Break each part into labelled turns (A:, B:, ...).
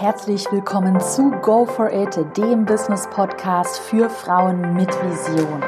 A: Herzlich willkommen zu Go for It, dem Business Podcast für Frauen mit Vision.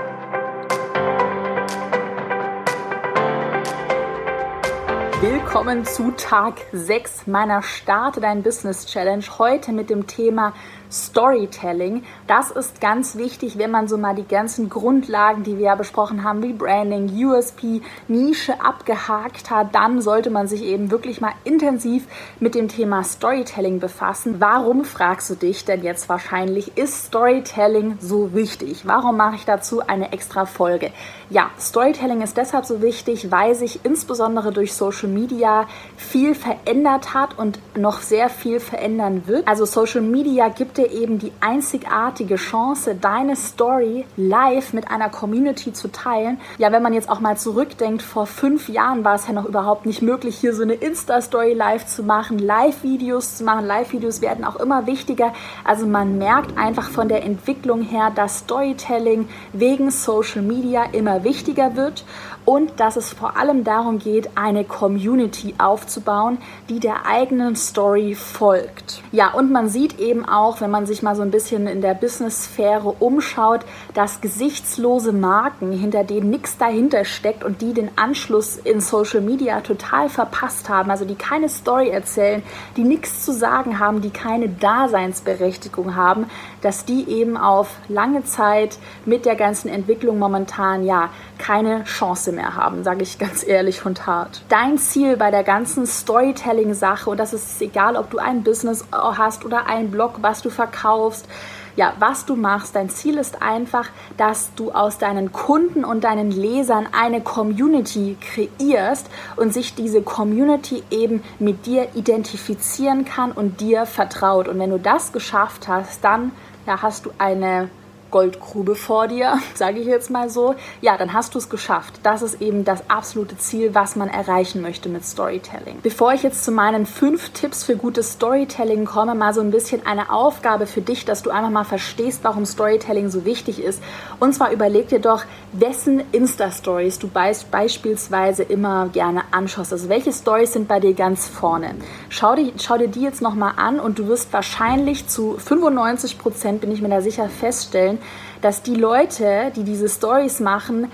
A: Willkommen zu Tag 6 meiner Starte dein Business Challenge. Heute mit dem Thema Storytelling. Das ist ganz wichtig, wenn man so mal die ganzen Grundlagen, die wir ja besprochen haben, wie Branding, USP, Nische abgehakt hat, dann sollte man sich eben wirklich mal intensiv mit dem Thema Storytelling befassen. Warum fragst du dich denn jetzt wahrscheinlich, ist Storytelling so wichtig? Warum mache ich dazu eine extra Folge? Ja, Storytelling ist deshalb so wichtig, weil sich insbesondere durch Social Media viel verändert hat und noch sehr viel verändern wird. Also Social Media gibt dir eben die einzigartige Chance, deine Story live mit einer Community zu teilen. Ja, wenn man jetzt auch mal zurückdenkt, vor fünf Jahren war es ja noch überhaupt nicht möglich, hier so eine Insta-Story live zu machen, Live-Videos zu machen. Live-Videos werden auch immer wichtiger. Also man merkt einfach von der Entwicklung her, dass Storytelling wegen Social Media immer wichtiger wird und dass es vor allem darum geht, eine Community aufzubauen, die der eigenen Story folgt. Ja, und man sieht eben auch, wenn man sich mal so ein bisschen in der Business-Sphäre umschaut, dass gesichtslose Marken, hinter denen nichts dahinter steckt und die den Anschluss in Social Media total verpasst haben, also die keine Story erzählen, die nichts zu sagen haben, die keine Daseinsberechtigung haben, dass die eben auf lange Zeit mit der ganzen Entwicklung momentan ja keine Chance mehr haben, sage ich ganz ehrlich und hart. Dein Ziel bei der ganzen Storytelling-Sache, und das ist egal, ob du ein Business hast oder ein Blog, was du verkaufst, ja, was du machst. Dein Ziel ist einfach, dass du aus deinen Kunden und deinen Lesern eine Community kreierst und sich diese Community eben mit dir identifizieren kann und dir vertraut. Und wenn du das geschafft hast, dann ja, hast du eine Goldgrube vor dir, sage ich jetzt mal so, ja, dann hast du es geschafft. Das ist eben das absolute Ziel, was man erreichen möchte mit Storytelling. Bevor ich jetzt zu meinen fünf Tipps für gutes Storytelling komme, mal so ein bisschen eine Aufgabe für dich, dass du einfach mal verstehst, warum Storytelling so wichtig ist. Und zwar überleg dir doch, wessen Insta-Stories du beispielsweise immer gerne anschaust. Also welche Stories sind bei dir ganz vorne? Schau dir, schau dir die jetzt nochmal an und du wirst wahrscheinlich zu 95 Prozent, bin ich mir da sicher, feststellen, dass die Leute, die diese Stories machen,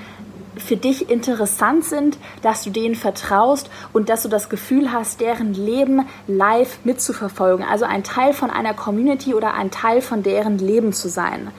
A: für dich interessant sind, dass du denen vertraust und dass du das Gefühl hast, deren Leben live mitzuverfolgen. Also ein Teil von einer Community oder ein Teil von deren Leben zu sein.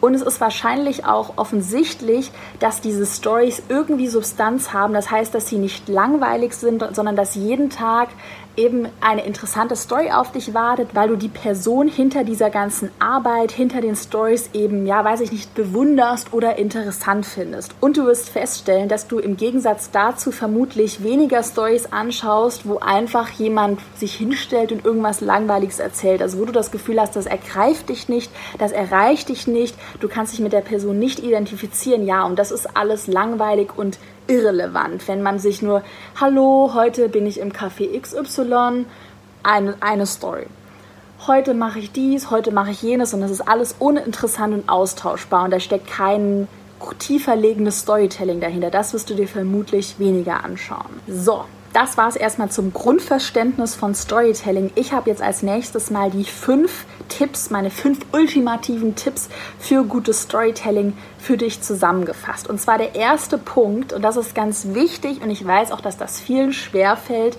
A: Und es ist wahrscheinlich auch offensichtlich, dass diese Stories irgendwie Substanz haben. Das heißt, dass sie nicht langweilig sind, sondern dass jeden Tag eben eine interessante Story auf dich wartet, weil du die Person hinter dieser ganzen Arbeit, hinter den Stories eben, ja, weiß ich nicht, bewunderst oder interessant findest. Und du wirst feststellen, dass du im Gegensatz dazu vermutlich weniger Stories anschaust, wo einfach jemand sich hinstellt und irgendwas Langweiliges erzählt. Also wo du das Gefühl hast, das ergreift dich nicht, das erreicht dich nicht, du kannst dich mit der Person nicht identifizieren. Ja, und das ist alles langweilig und irrelevant, wenn man sich nur, hallo, heute bin ich im Café XY, eine, eine Story. Heute mache ich dies, heute mache ich jenes und das ist alles uninteressant und austauschbar und da steckt kein tiefer liegendes Storytelling dahinter. Das wirst du dir vermutlich weniger anschauen. So, das war es erstmal zum Grundverständnis von Storytelling. Ich habe jetzt als nächstes mal die fünf Tipps, meine fünf ultimativen Tipps für gutes Storytelling für dich zusammengefasst. Und zwar der erste Punkt, und das ist ganz wichtig, und ich weiß auch, dass das vielen schwer fällt,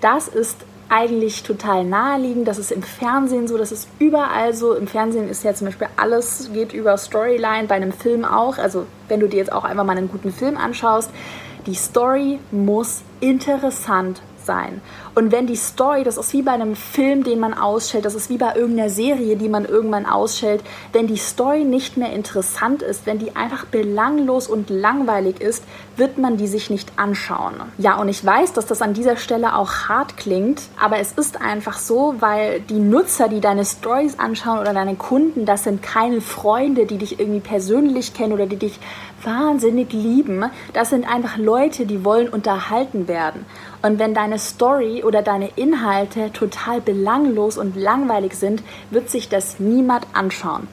A: das ist eigentlich total naheliegend. Das ist im Fernsehen so, das ist überall so. Im Fernsehen ist ja zum Beispiel alles geht über Storyline, bei einem Film auch. Also wenn du dir jetzt auch einfach mal einen guten Film anschaust, die Story muss interessant sein. Und wenn die Story, das ist wie bei einem Film, den man ausstellt, das ist wie bei irgendeiner Serie, die man irgendwann ausstellt, wenn die Story nicht mehr interessant ist, wenn die einfach belanglos und langweilig ist, wird man die sich nicht anschauen. Ja, und ich weiß, dass das an dieser Stelle auch hart klingt, aber es ist einfach so, weil die Nutzer, die deine Stories anschauen oder deine Kunden, das sind keine Freunde, die dich irgendwie persönlich kennen oder die dich wahnsinnig lieben. Das sind einfach Leute, die wollen unterhalten werden. Und wenn deine Story oder deine Inhalte total belanglos und langweilig sind, wird sich das niemand anschauen.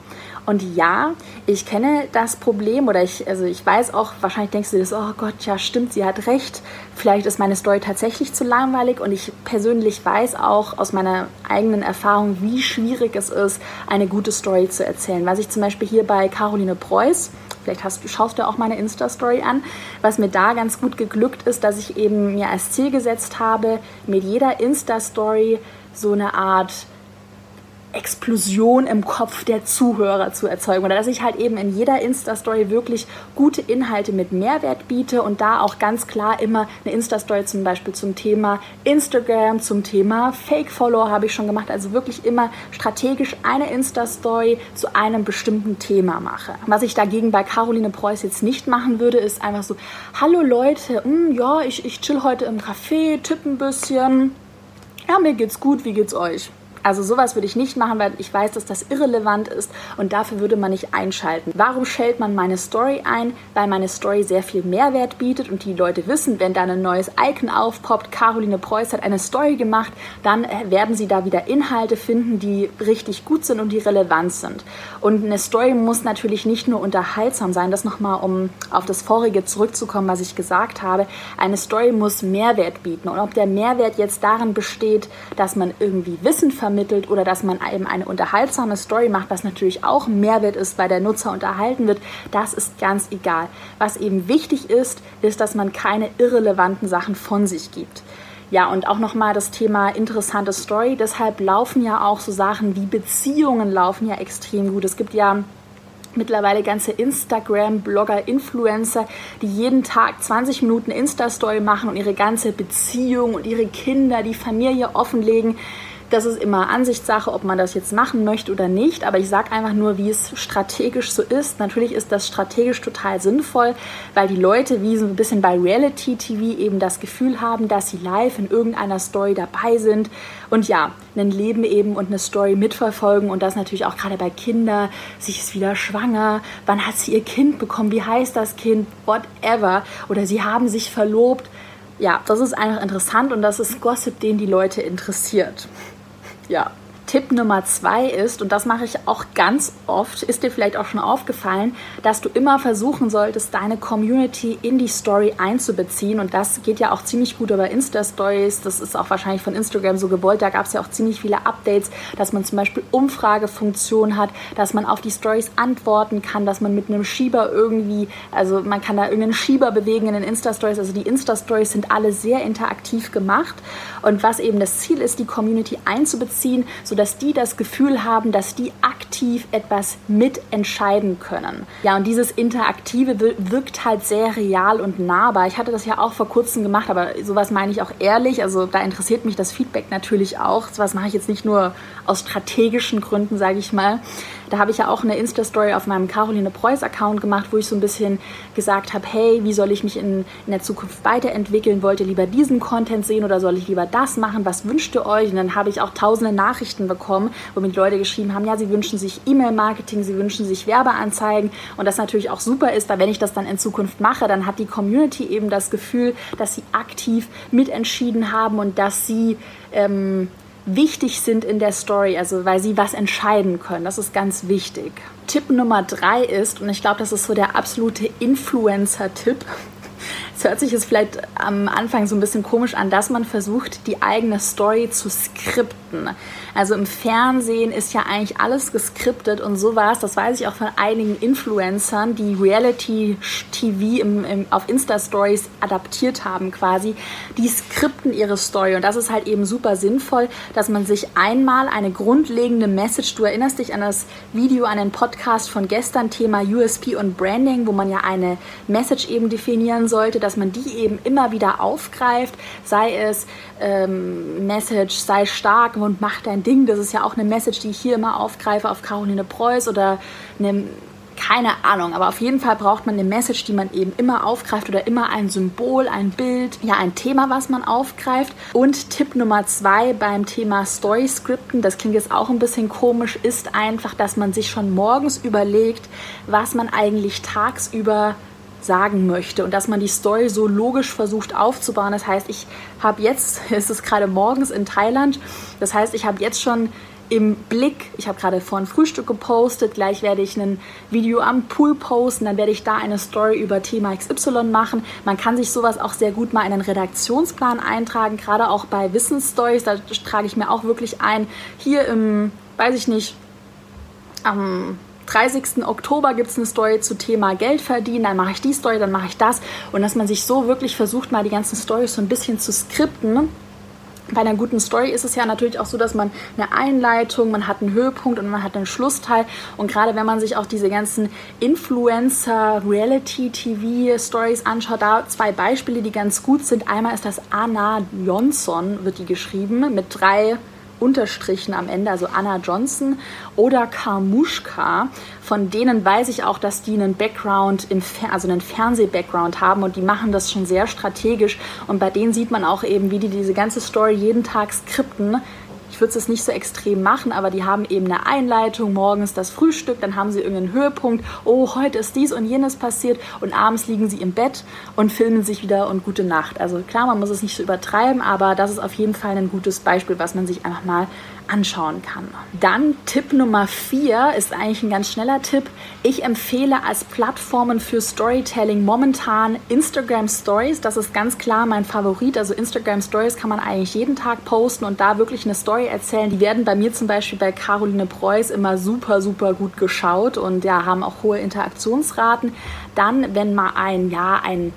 A: Und ja, ich kenne das Problem oder ich, also ich weiß auch, wahrscheinlich denkst du das, oh Gott, ja stimmt, sie hat recht. Vielleicht ist meine Story tatsächlich zu langweilig und ich persönlich weiß auch aus meiner eigenen Erfahrung, wie schwierig es ist, eine gute Story zu erzählen. Was ich zum Beispiel hier bei Caroline Preuß, vielleicht hast, schaust du auch meine Insta-Story an, was mir da ganz gut geglückt ist, dass ich eben mir als Ziel gesetzt habe, mit jeder Insta-Story so eine Art Explosion im Kopf der Zuhörer zu erzeugen oder dass ich halt eben in jeder Insta-Story wirklich gute Inhalte mit Mehrwert biete und da auch ganz klar immer eine Insta-Story zum Beispiel zum Thema Instagram, zum Thema Fake-Follower habe ich schon gemacht, also wirklich immer strategisch eine Insta-Story zu einem bestimmten Thema mache. Was ich dagegen bei Caroline Preuß jetzt nicht machen würde, ist einfach so, hallo Leute, mh, hm, ja, ich, ich chill heute im Café, tippe ein bisschen, ja, mir geht's gut, wie geht's euch? Also sowas würde ich nicht machen, weil ich weiß, dass das irrelevant ist und dafür würde man nicht einschalten. Warum schält man meine Story ein? Weil meine Story sehr viel Mehrwert bietet und die Leute wissen, wenn da ein neues Icon aufpoppt, Caroline Preuß hat eine Story gemacht, dann äh, werden sie da wieder Inhalte finden, die richtig gut sind und die relevant sind. Und eine Story muss natürlich nicht nur unterhaltsam sein, das nochmal, um auf das vorige zurückzukommen, was ich gesagt habe. Eine Story muss Mehrwert bieten und ob der Mehrwert jetzt darin besteht, dass man irgendwie Wissen vermittelt, vermittelt oder dass man eben eine unterhaltsame Story macht, was natürlich auch Mehrwert ist, weil der Nutzer unterhalten wird, das ist ganz egal. Was eben wichtig ist, ist, dass man keine irrelevanten Sachen von sich gibt. Ja, und auch nochmal das Thema interessante Story. Deshalb laufen ja auch so Sachen wie Beziehungen laufen ja extrem gut. Es gibt ja mittlerweile ganze Instagram-Blogger, Influencer, die jeden Tag 20 Minuten Insta-Story machen und ihre ganze Beziehung und ihre Kinder, die Familie offenlegen. Das ist immer Ansichtssache, ob man das jetzt machen möchte oder nicht. Aber ich sage einfach nur, wie es strategisch so ist. Natürlich ist das strategisch total sinnvoll, weil die Leute wie so ein bisschen bei Reality TV eben das Gefühl haben, dass sie live in irgendeiner Story dabei sind und ja, ein Leben eben und eine Story mitverfolgen und das natürlich auch gerade bei Kindern. Sie ist wieder schwanger. Wann hat sie ihr Kind bekommen? Wie heißt das Kind? Whatever. Oder sie haben sich verlobt. Ja, das ist einfach interessant und das ist Gossip, den die Leute interessiert ja, Tipp Nummer zwei ist, und das mache ich auch ganz oft, ist dir vielleicht auch schon aufgefallen, dass du immer versuchen solltest, deine Community in die Story einzubeziehen. Und das geht ja auch ziemlich gut über Insta-Stories. Das ist auch wahrscheinlich von Instagram so gewollt. Da gab es ja auch ziemlich viele Updates, dass man zum Beispiel Umfragefunktion hat, dass man auf die Stories antworten kann, dass man mit einem Schieber irgendwie, also man kann da irgendeinen Schieber bewegen in den Insta-Stories. Also die Insta-Stories sind alle sehr interaktiv gemacht. Und was eben das Ziel ist, die Community einzubeziehen, dass die das Gefühl haben, dass die aktiv etwas mitentscheiden können. Ja, und dieses Interaktive wirkt halt sehr real und nahbar. Ich hatte das ja auch vor kurzem gemacht, aber sowas meine ich auch ehrlich. Also da interessiert mich das Feedback natürlich auch. Sowas mache ich jetzt nicht nur aus strategischen Gründen, sage ich mal. Da habe ich ja auch eine Insta-Story auf meinem Caroline Preuß-Account gemacht, wo ich so ein bisschen gesagt habe, hey, wie soll ich mich in, in der Zukunft weiterentwickeln? Wollt ihr lieber diesen Content sehen oder soll ich lieber das machen? Was wünscht ihr euch? Und dann habe ich auch tausende Nachrichten bekommen, wo mir Leute geschrieben haben, ja, sie wünschen sich E-Mail-Marketing, sie wünschen sich Werbeanzeigen und das natürlich auch super ist, weil wenn ich das dann in Zukunft mache, dann hat die Community eben das Gefühl, dass sie aktiv mitentschieden haben und dass sie ähm, wichtig sind in der Story, also weil sie was entscheiden können. Das ist ganz wichtig. Tipp Nummer drei ist, und ich glaube, das ist so der absolute Influencer-Tipp, es hört sich jetzt vielleicht am Anfang so ein bisschen komisch an, dass man versucht, die eigene Story zu skripten. Also im Fernsehen ist ja eigentlich alles geskriptet und so war es, das weiß ich auch von einigen Influencern, die Reality-TV im, im, auf Insta-Stories adaptiert haben quasi. Die skripten ihre Story und das ist halt eben super sinnvoll, dass man sich einmal eine grundlegende Message, du erinnerst dich an das Video, an den Podcast von gestern, Thema USP und Branding, wo man ja eine Message eben definieren sollte, dass man die eben immer wieder aufgreift, sei es ähm, Message, sei stark und mach dein Ding. Das ist ja auch eine Message, die ich hier immer aufgreife auf Caroline Preuß oder eine keine Ahnung, aber auf jeden Fall braucht man eine Message, die man eben immer aufgreift oder immer ein Symbol, ein Bild, ja, ein Thema, was man aufgreift. Und Tipp Nummer zwei beim Thema Story Scripten, das klingt jetzt auch ein bisschen komisch, ist einfach, dass man sich schon morgens überlegt, was man eigentlich tagsüber sagen möchte und dass man die Story so logisch versucht aufzubauen. Das heißt, ich habe jetzt, es ist gerade morgens in Thailand, das heißt, ich habe jetzt schon im Blick. Ich habe gerade vorhin Frühstück gepostet, gleich werde ich ein Video am Pool posten, dann werde ich da eine Story über Thema XY machen. Man kann sich sowas auch sehr gut mal in einen Redaktionsplan eintragen, gerade auch bei Wissensstories, da trage ich mir auch wirklich ein, hier im, weiß ich nicht, am 30. Oktober gibt es eine Story zu Thema Geld verdienen, dann mache ich die Story, dann mache ich das und dass man sich so wirklich versucht, mal die ganzen Stories so ein bisschen zu skripten bei einer guten Story ist es ja natürlich auch so, dass man eine Einleitung, man hat einen Höhepunkt und man hat einen Schlussteil. Und gerade wenn man sich auch diese ganzen Influencer, Reality-TV-Stories anschaut, da zwei Beispiele, die ganz gut sind. Einmal ist das Anna Johnson, wird die geschrieben, mit drei Unterstrichen am Ende, also Anna Johnson oder Karmuschka. Von denen weiß ich auch, dass die einen Background, im also einen Fernseh-Background haben und die machen das schon sehr strategisch. Und bei denen sieht man auch eben, wie die diese ganze Story jeden Tag skripten ich würde es nicht so extrem machen, aber die haben eben eine Einleitung, morgens das Frühstück, dann haben sie irgendeinen Höhepunkt, oh, heute ist dies und jenes passiert und abends liegen sie im Bett und filmen sich wieder und gute Nacht. Also klar, man muss es nicht so übertreiben, aber das ist auf jeden Fall ein gutes Beispiel, was man sich einfach mal anschauen kann. Dann Tipp Nummer 4 ist eigentlich ein ganz schneller Tipp. Ich empfehle als Plattformen für Storytelling momentan Instagram Stories. Das ist ganz klar mein Favorit. Also Instagram Stories kann man eigentlich jeden Tag posten und da wirklich eine Story erzählen. Die werden bei mir zum Beispiel bei Caroline Preuß immer super, super gut geschaut und ja, haben auch hohe Interaktionsraten. Dann, wenn mal ein, ja, ein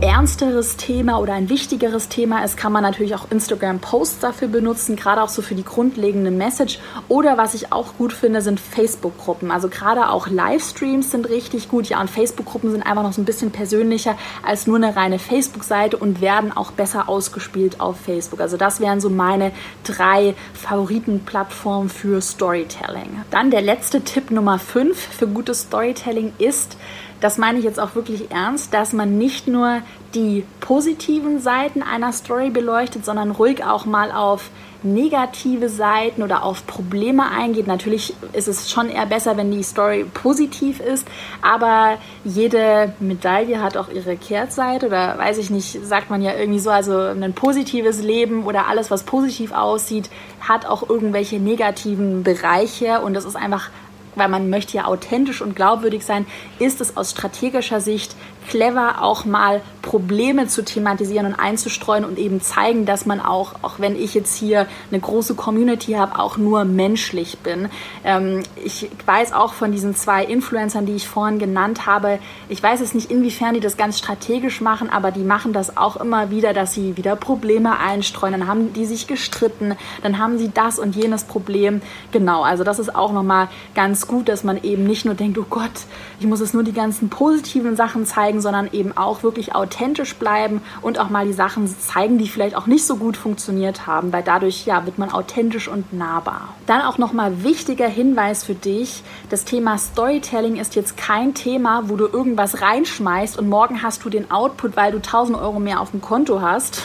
A: ernsteres Thema oder ein wichtigeres Thema ist, kann man natürlich auch Instagram-Posts dafür benutzen, gerade auch so für die grundlegende Message. Oder was ich auch gut finde, sind Facebook-Gruppen. Also gerade auch Livestreams sind richtig gut. Ja, und Facebook-Gruppen sind einfach noch so ein bisschen persönlicher als nur eine reine Facebook-Seite und werden auch besser ausgespielt auf Facebook. Also das wären so meine drei Favoritenplattformen für Storytelling. Dann der letzte Tipp Nummer 5 für gutes Storytelling ist, das meine ich jetzt auch wirklich ernst, dass man nicht nur die positiven Seiten einer Story beleuchtet, sondern ruhig auch mal auf negative Seiten oder auf Probleme eingeht. Natürlich ist es schon eher besser, wenn die Story positiv ist, aber jede Medaille hat auch ihre Kehrtseite oder weiß ich nicht, sagt man ja irgendwie so, also ein positives Leben oder alles, was positiv aussieht, hat auch irgendwelche negativen Bereiche und das ist einfach weil man möchte ja authentisch und glaubwürdig sein, ist es aus strategischer Sicht clever, auch mal Probleme zu thematisieren und einzustreuen und eben zeigen, dass man auch, auch wenn ich jetzt hier eine große Community habe, auch nur menschlich bin. Ähm, ich weiß auch von diesen zwei Influencern, die ich vorhin genannt habe, ich weiß es nicht, inwiefern die das ganz strategisch machen, aber die machen das auch immer wieder, dass sie wieder Probleme einstreuen. Dann haben die sich gestritten, dann haben sie das und jenes Problem. Genau, also das ist auch nochmal ganz gut, dass man eben nicht nur denkt, oh Gott, ich muss es nur die ganzen positiven Sachen zeigen, sondern eben auch wirklich authentisch bleiben und auch mal die Sachen zeigen, die vielleicht auch nicht so gut funktioniert haben, weil dadurch ja wird man authentisch und nahbar. Dann auch nochmal wichtiger Hinweis für dich: Das Thema Storytelling ist jetzt kein Thema, wo du irgendwas reinschmeißt und morgen hast du den Output, weil du 1000 Euro mehr auf dem Konto hast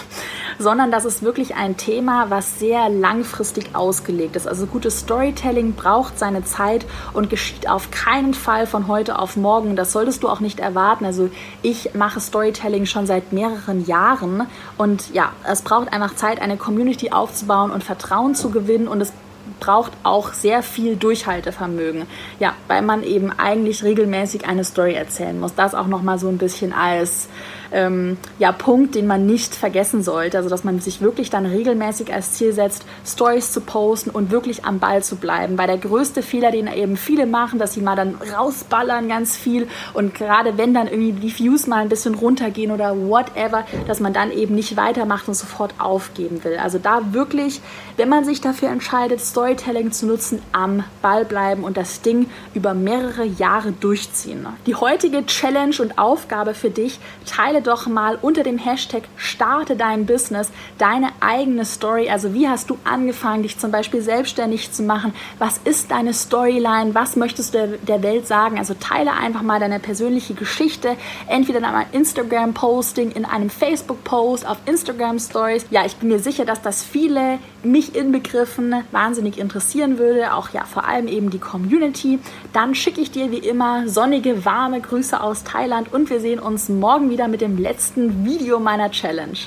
A: sondern das ist wirklich ein Thema, was sehr langfristig ausgelegt ist. Also gutes Storytelling braucht seine Zeit und geschieht auf keinen Fall von heute auf morgen. Das solltest du auch nicht erwarten. Also ich mache Storytelling schon seit mehreren Jahren und ja, es braucht einfach Zeit, eine Community aufzubauen und Vertrauen zu gewinnen und es braucht auch sehr viel Durchhaltevermögen. Ja, weil man eben eigentlich regelmäßig eine Story erzählen muss. Das auch nochmal so ein bisschen als ähm, ja, Punkt, den man nicht vergessen sollte. Also, dass man sich wirklich dann regelmäßig als Ziel setzt, Stories zu posten und wirklich am Ball zu bleiben. Weil der größte Fehler, den eben viele machen, dass sie mal dann rausballern ganz viel und gerade wenn dann irgendwie die Views mal ein bisschen runtergehen oder whatever, dass man dann eben nicht weitermacht und sofort aufgeben will. Also da wirklich, wenn man sich dafür entscheidet, Storytelling zu nutzen, am Ball bleiben und das Ding über mehrere Jahre durchziehen. Die heutige Challenge und Aufgabe für dich, teile teile doch mal unter dem Hashtag Starte dein Business deine eigene Story. Also wie hast du angefangen, dich zum Beispiel selbstständig zu machen? Was ist deine Storyline? Was möchtest du der Welt sagen? Also teile einfach mal deine persönliche Geschichte, entweder in einem Instagram-Posting, in einem Facebook-Post, auf Instagram-Stories. Ja, ich bin mir sicher, dass das viele, mich inbegriffen, wahnsinnig interessieren würde. Auch ja, vor allem eben die Community. Dann schicke ich dir wie immer sonnige, warme Grüße aus Thailand und wir sehen uns morgen wieder mit dem dem letzten Video meiner Challenge.